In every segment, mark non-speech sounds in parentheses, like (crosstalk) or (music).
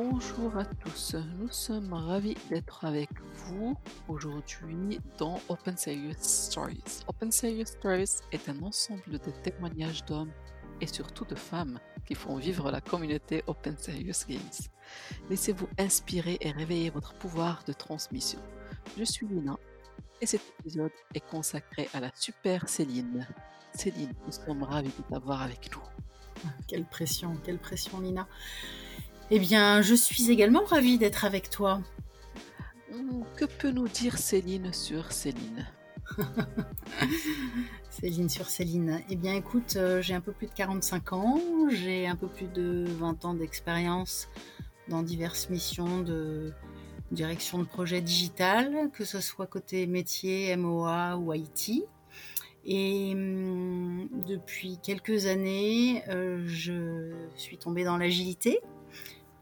Bonjour à tous, nous sommes ravis d'être avec vous aujourd'hui dans Open Serious Stories. Open Serious Stories est un ensemble de témoignages d'hommes et surtout de femmes qui font vivre la communauté Open Serious Games. Laissez-vous inspirer et réveiller votre pouvoir de transmission. Je suis Lina et cet épisode est consacré à la super Céline. Céline, nous sommes ravis de t'avoir avec nous. Quelle pression, quelle pression Lina. Eh bien, je suis également ravie d'être avec toi. Hmm, que peut nous dire Céline sur Céline? (laughs) Céline sur Céline. Eh bien, écoute, euh, j'ai un peu plus de 45 ans, j'ai un peu plus de 20 ans d'expérience dans diverses missions de direction de projet digital, que ce soit côté métier, MOA ou IT. Et hum, depuis quelques années, euh, je suis tombée dans l'agilité.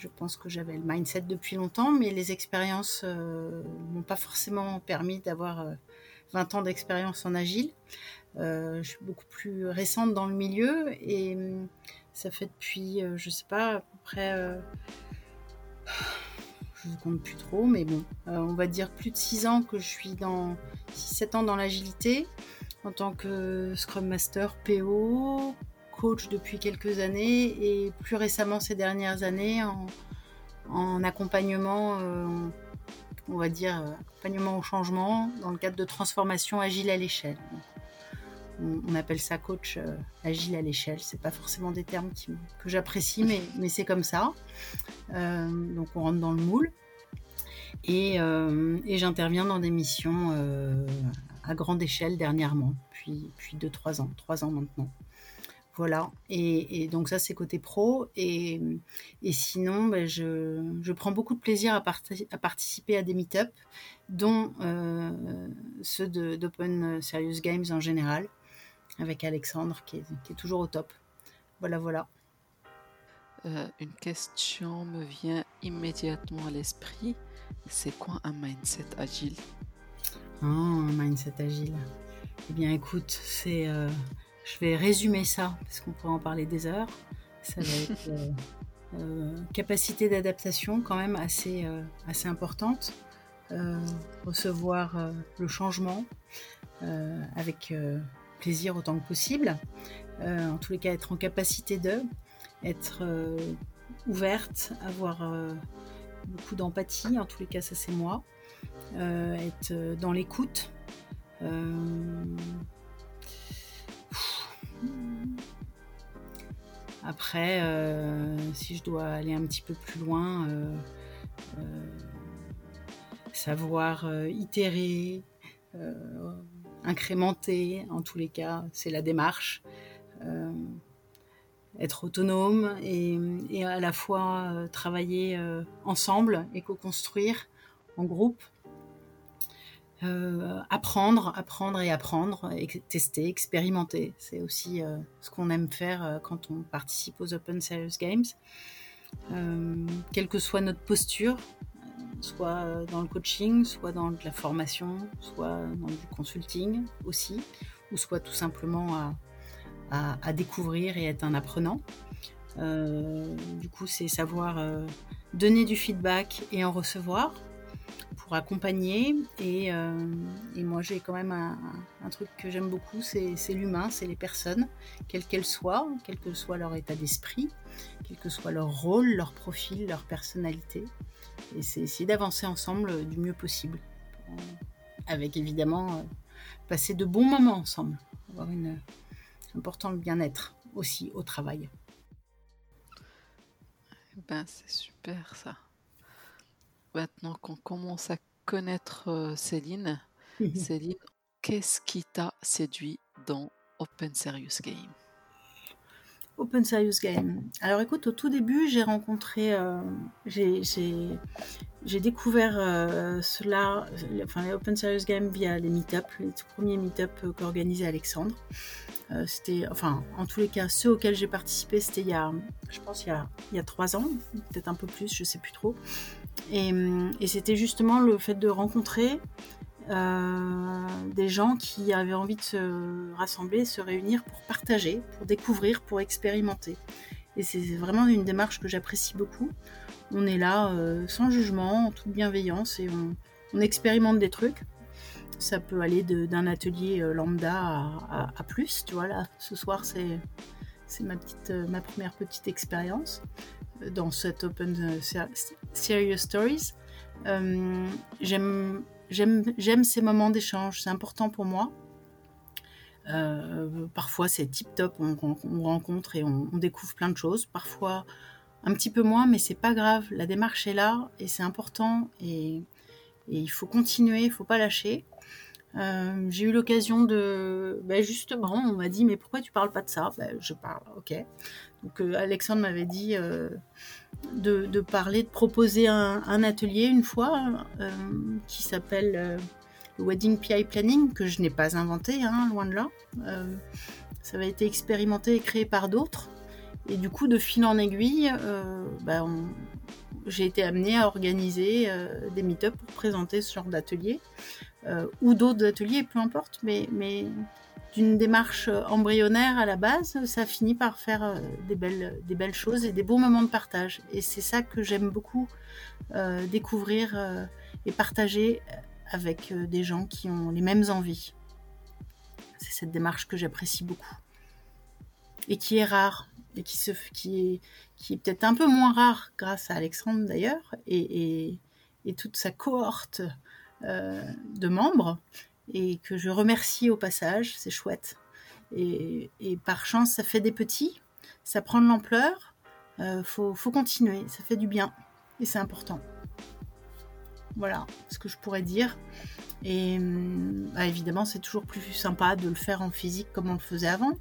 Je pense que j'avais le mindset depuis longtemps, mais les expériences euh, m'ont pas forcément permis d'avoir 20 ans d'expérience en agile. Euh, je suis beaucoup plus récente dans le milieu et hum, ça fait depuis, euh, je sais pas, à peu près, euh, je ne compte plus trop, mais bon, on va dire plus de 6 ans que je suis dans, 6-7 ans dans l'agilité en tant que Scrum Master, PO, coach depuis quelques années et plus récemment ces dernières années en, en accompagnement on va dire, euh, accompagnement au changement dans le cadre de transformation agile à l'échelle. On, appelle ça coach euh, agile à l'échelle. C'est pas forcément des termes que j'apprécie, mais, c'est comme ça. Euh, donc on rentre dans le moule. Et, j'interviens dans des missions à grande échelle dernièrement, puis, puis 2-3 ans, 3 ans maintenant. Voilà, et, donc ça c'est côté pro. Et, sinon, ben, je, prends beaucoup de plaisir à, à participer à des meet-up, dont euh, ceux d'Open Serious Games en général, avec Alexandre qui est, toujours au top. Voilà, voilà. Euh, une question me vient immédiatement à l'esprit. C'est quoi un mindset agile? Oh, Un mindset agile. Eh bien écoute, c'est... Euh, je vais résumer ça, parce qu'on pourrait en parler des heures. Ça va être (laughs) euh, euh, capacité d'adaptation quand même assez, euh, assez importante. recevoir le changement avec plaisir autant que possible. en tous les cas, être en capacité de, être ouverte, avoir beaucoup d'empathie. En tous les cas, ça c'est moi. être dans l'écoute. Après, euh, si je dois aller un petit peu plus loin, euh, euh, savoir itérer, incrémenter, en tous les cas, c'est la démarche. être autonome et, et, à la fois travailler ensemble et co-construire en groupe euh, apprendre, apprendre et apprendre, tester, expérimenter. C'est aussi euh, ce qu'on aime faire euh, quand on participe aux Open Serious Games. quelle que soit notre posture, soit dans le coaching, soit dans la formation, soit dans du consulting aussi, ou soit tout simplement à, à découvrir et être un apprenant. du coup, c'est savoir donner du feedback et en recevoir, accompagner. Et, euh, et moi, j'ai quand même un, truc que j'aime beaucoup, c'est l'humain, c'est les personnes, quelles qu'elles soient, quel que soit leur état d'esprit, quel que soit leur rôle, leur profil, leur personnalité. Et c'est essayer d'avancer ensemble du mieux possible. Avec évidemment euh, passer de bons moments ensemble. Avoir une, important bien-être aussi au travail. Ben, c'est super ça maintenant qu'on commence à connaître euh, Céline, mhm. Céline, qu'est-ce qui t'a séduit dans Open Serious Game? Open Serious Game. Alors écoute, au tout début, j'ai rencontré, euh, j'ai découvert euh, cela, enfin les Open Serious Game via les meet-up, les tout premiers meet-up qu'organisait Alexandre. c'était, enfin, en tous les cas, ceux auxquels j'ai participé, c'était il y a, je pense, il y a, il y a trois ans, peut-être un peu plus, je sais plus trop. Et, c'était justement le fait de rencontrer euh, des gens qui avaient envie de se rassembler, se réunir pour partager, pour découvrir, pour expérimenter. Et c'est vraiment une démarche que j'apprécie beaucoup. On est là sans jugement, en toute bienveillance et on expérimente des trucs ça peut aller d'un atelier euh, lambda à, plus. Tu vois, là, ce soir, c'est ma, euh, ma première petite expérience euh, dans cette Open Serious Stories. J'aime ces moments d'échange, c'est important pour moi. parfois c'est tip top, on, rencontre et on, découvre plein de choses. Parfois un petit peu moins, mais c'est pas grave. La démarche est là et c'est important et, et, il faut continuer, il faut pas lâcher. Euh, j'ai eu l'occasion de, ben justement, on m'a dit mais pourquoi tu parles pas de ça? Ben, Je parle, ok. Donc euh, Alexandre m'avait dit euh, de, parler, de proposer un, atelier une fois qui s'appelle le Wedding PI Planning que je n'ai pas inventé, hein, loin de là. ça avait été expérimenté et créé par d'autres. Et du coup, de fil en aiguille, ben, j'ai été amenée à organiser des meet-ups pour présenter ce genre d'atelier. Euh, ou d'autres ateliers, peu importe, mais d'une démarche embryonnaire à la base, ça finit par faire euh, des belles, des belles choses et des beaux moments de partage. Et c'est ça que j'aime beaucoup euh, découvrir et partager avec des gens qui ont les mêmes envies. C'est cette démarche que j'apprécie beaucoup et qui est rare et qui, est, qui est peut-être un peu moins rare grâce à Alexandre d'ailleurs et, et, et, toute sa cohorte euh, de membres et que je remercie au passage, c'est chouette. Et, par chance, ça fait des petits, ça prend de l'ampleur, euh, faut, continuer, ça fait du bien et c'est important. Voilà ce que je pourrais dire. Et bah, évidemment, c'est toujours plus sympa de le faire en physique comme on le faisait avant,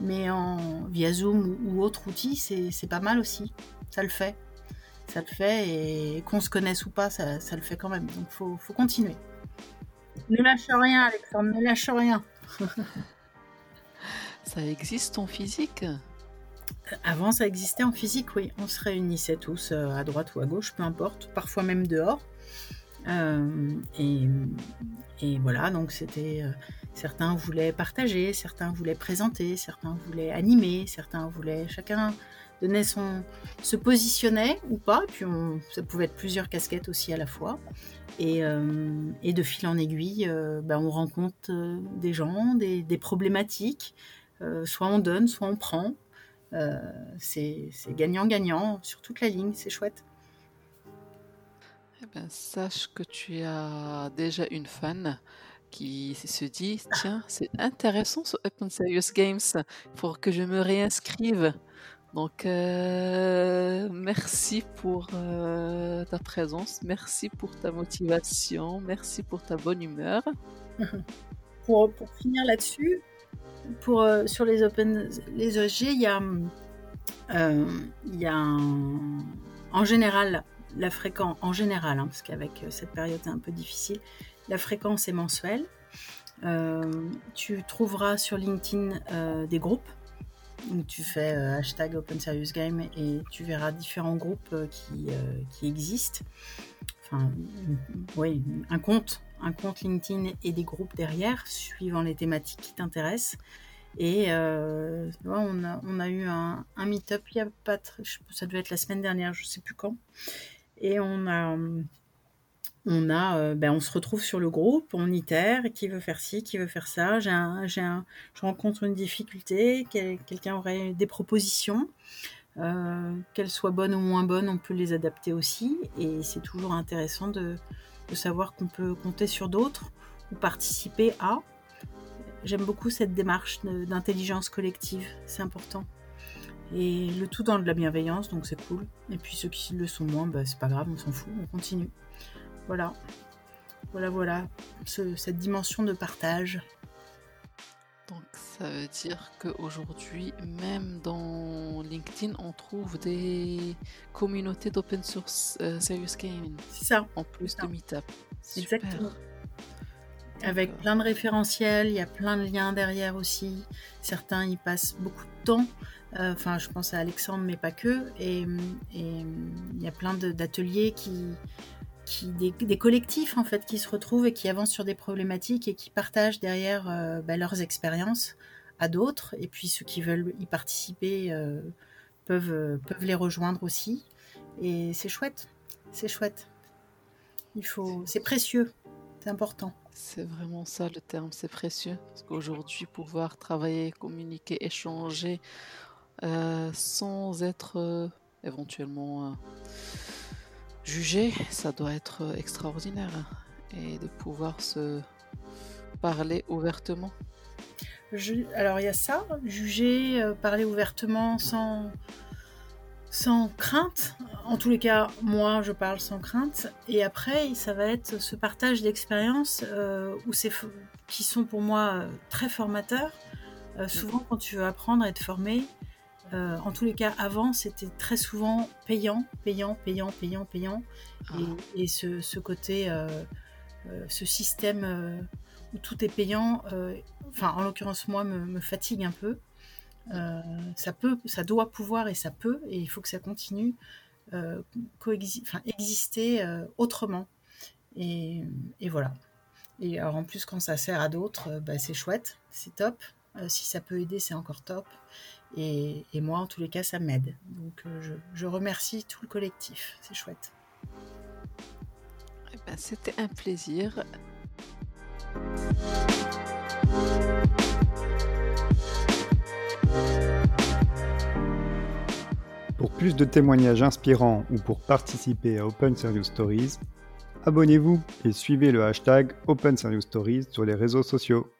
mais en via Zoom ou, autre outil, c'est pas mal aussi. Ça le fait ça le fait et qu'on se connaisse ou pas, ça, le fait quand même. Donc faut, faut continuer. Ne lâche rien, Alexandre, ne lâche rien. (laughs) ça existe en physique? Avant, ça existait en physique, oui. On se réunissait tous euh, à droite ou à gauche, peu importe, parfois même dehors. Euh, et, et, voilà, donc c'était. Euh, certains voulaient partager, certains voulaient présenter, certains voulaient animer, certains voulaient. Chacun donnait son, se positionnait ou pas, puis ça pouvait être plusieurs casquettes aussi à la fois. Et, euh, de fil en aiguille, ben, on rencontre euh, des gens, des, problématiques. soit on donne, soit on prend. c'est gagnant-gagnant sur toute la ligne, c'est chouette. Eh ben, sache que tu as déjà une fan qui se dit tiens, c'est intéressant ce Open Serious Games, pour que je me réinscrive. Donc, euh, merci pour euh, ta présence, merci pour ta motivation, merci pour ta bonne humeur. (laughs) pour, pour, finir là-dessus, pour, euh, sur les Open, les ESG, il y a, il y a en général la fréquence, en général, hein, parce qu'avec cette période c'est un peu difficile, la fréquence est mensuelle. tu trouveras sur LinkedIn des groupes tu fais euh, hashtag Open Serious Game et tu verras différents groupes euh, qui, euh, qui existent. Enfin, oui, un compte, un compte LinkedIn et des groupes derrière, suivant les thématiques qui t'intéressent. Et on, a, on, a, eu un, meet-up il y a pas ça devait être la semaine dernière, je sais plus quand. Et on a on a, euh, ben, on se retrouve sur le groupe, on itère, qui veut faire ci, qui veut faire ça. J'ai un, un, je rencontre une difficulté, quelqu'un aurait des propositions, euh, qu'elles soient bonnes ou moins bonnes, on peut les adapter aussi. Et c'est toujours intéressant de, de savoir qu'on peut compter sur d'autres ou participer à. J'aime beaucoup cette démarche d'intelligence collective, c'est important. Et le tout dans de la bienveillance, donc c'est cool. Et puis ceux qui le sont moins, ben, c'est pas grave, on s'en fout, on continue. Voilà. Voilà, voilà. cette dimension de partage. Donc ça veut dire qu'aujourd'hui, même dans LinkedIn, on trouve des communautés d'open source euh, serious gaming. C'est ça. En plus de Meetup. Exactement. Avec plein de référentiels, il y a plein de liens derrière aussi. Certains y passent beaucoup de temps. Euh, enfin, je pense à Alexandre, mais pas que. Et, et il y a plein d'ateliers qui, des, collectifs en fait qui se retrouvent et qui avancent sur des problématiques et qui partagent derrière euh, bah, leurs expériences à d'autres et puis ceux qui veulent y participer euh, peuvent, peuvent les rejoindre aussi. Et c'est chouette, c'est chouette. Il faut, c'est précieux, c'est important. C'est vraiment ça le terme, c'est précieux. Parce qu'aujourd'hui, pouvoir travailler, communiquer, échanger euh, sans être euh, éventuellement euh, jugé, ça doit être extraordinaire. Et de pouvoir se parler ouvertement. alors il y a ça, juger, parler ouvertement sans, sans crainte. En tous les cas, moi, je parle sans crainte. Et après, ça va être ce partage d'expériences euh, qui sont pour moi euh, très formateurs. Euh, souvent, quand tu veux apprendre à être formé, en tous les cas, avant, c'était très souvent payant, payant, payant, payant, payant. Ah. Et, ce, côté, ce système où tout est payant, enfin, en l'occurrence, moi, me fatigue un peu. Euh, ça peut, ça doit pouvoir et ça peut, et il faut que ça continue euh, exister euh, autrement. Et, voilà. Et alors en plus, quand ça sert à d'autres, bah, c'est chouette, c'est top. si ça peut aider, c'est encore top. Et, moi, en tous les cas, ça m'aide. Donc je, je, remercie tout le collectif. C'est chouette. Eh ben, C'était un plaisir. Pour plus de témoignages inspirants ou pour participer à Open Serious Stories, abonnez-vous et suivez le hashtag Open Serious Stories sur les réseaux sociaux.